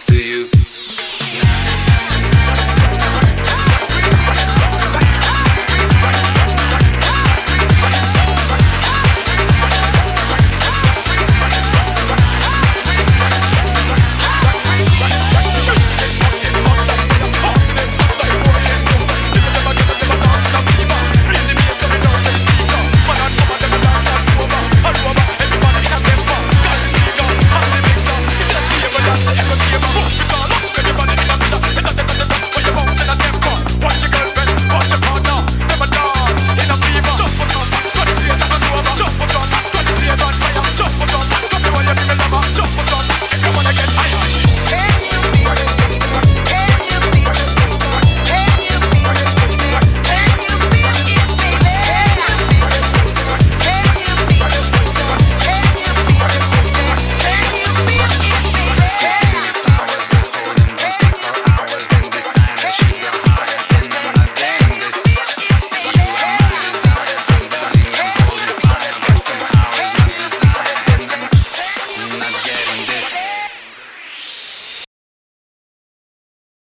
see